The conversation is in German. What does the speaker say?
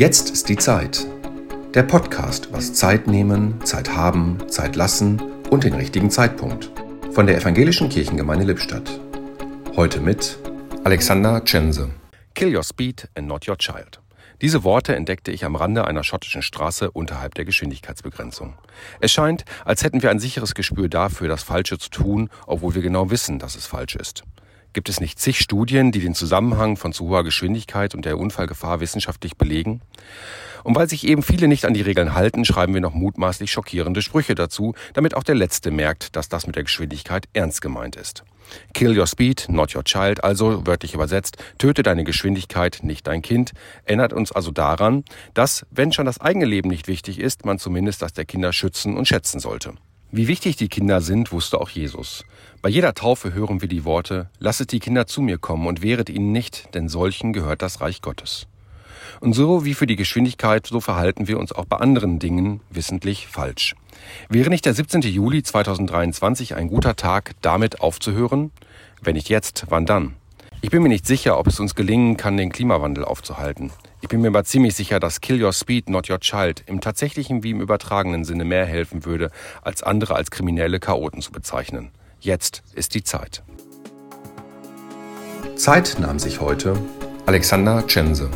Jetzt ist die Zeit. Der Podcast was Zeit nehmen, Zeit haben, Zeit lassen und den richtigen Zeitpunkt. Von der Evangelischen Kirchengemeinde Lippstadt. Heute mit Alexander Chense. Kill your speed and not your child. Diese Worte entdeckte ich am Rande einer schottischen Straße unterhalb der Geschwindigkeitsbegrenzung. Es scheint, als hätten wir ein sicheres Gespür dafür, das Falsche zu tun, obwohl wir genau wissen, dass es falsch ist. Gibt es nicht zig Studien, die den Zusammenhang von zu hoher Geschwindigkeit und der Unfallgefahr wissenschaftlich belegen? Und weil sich eben viele nicht an die Regeln halten, schreiben wir noch mutmaßlich schockierende Sprüche dazu, damit auch der Letzte merkt, dass das mit der Geschwindigkeit ernst gemeint ist. Kill your speed, not your child, also wörtlich übersetzt, töte deine Geschwindigkeit, nicht dein Kind, erinnert uns also daran, dass, wenn schon das eigene Leben nicht wichtig ist, man zumindest das der Kinder schützen und schätzen sollte. Wie wichtig die Kinder sind, wusste auch Jesus. Bei jeder Taufe hören wir die Worte, Lasset die Kinder zu mir kommen und wehret ihnen nicht, denn solchen gehört das Reich Gottes. Und so wie für die Geschwindigkeit, so verhalten wir uns auch bei anderen Dingen wissentlich falsch. Wäre nicht der 17. Juli 2023 ein guter Tag, damit aufzuhören? Wenn nicht jetzt, wann dann? Ich bin mir nicht sicher, ob es uns gelingen kann, den Klimawandel aufzuhalten. Ich bin mir aber ziemlich sicher, dass Kill Your Speed, Not Your Child im tatsächlichen wie im übertragenen Sinne mehr helfen würde, als andere als kriminelle Chaoten zu bezeichnen. Jetzt ist die Zeit. Zeit nahm sich heute Alexander Chense.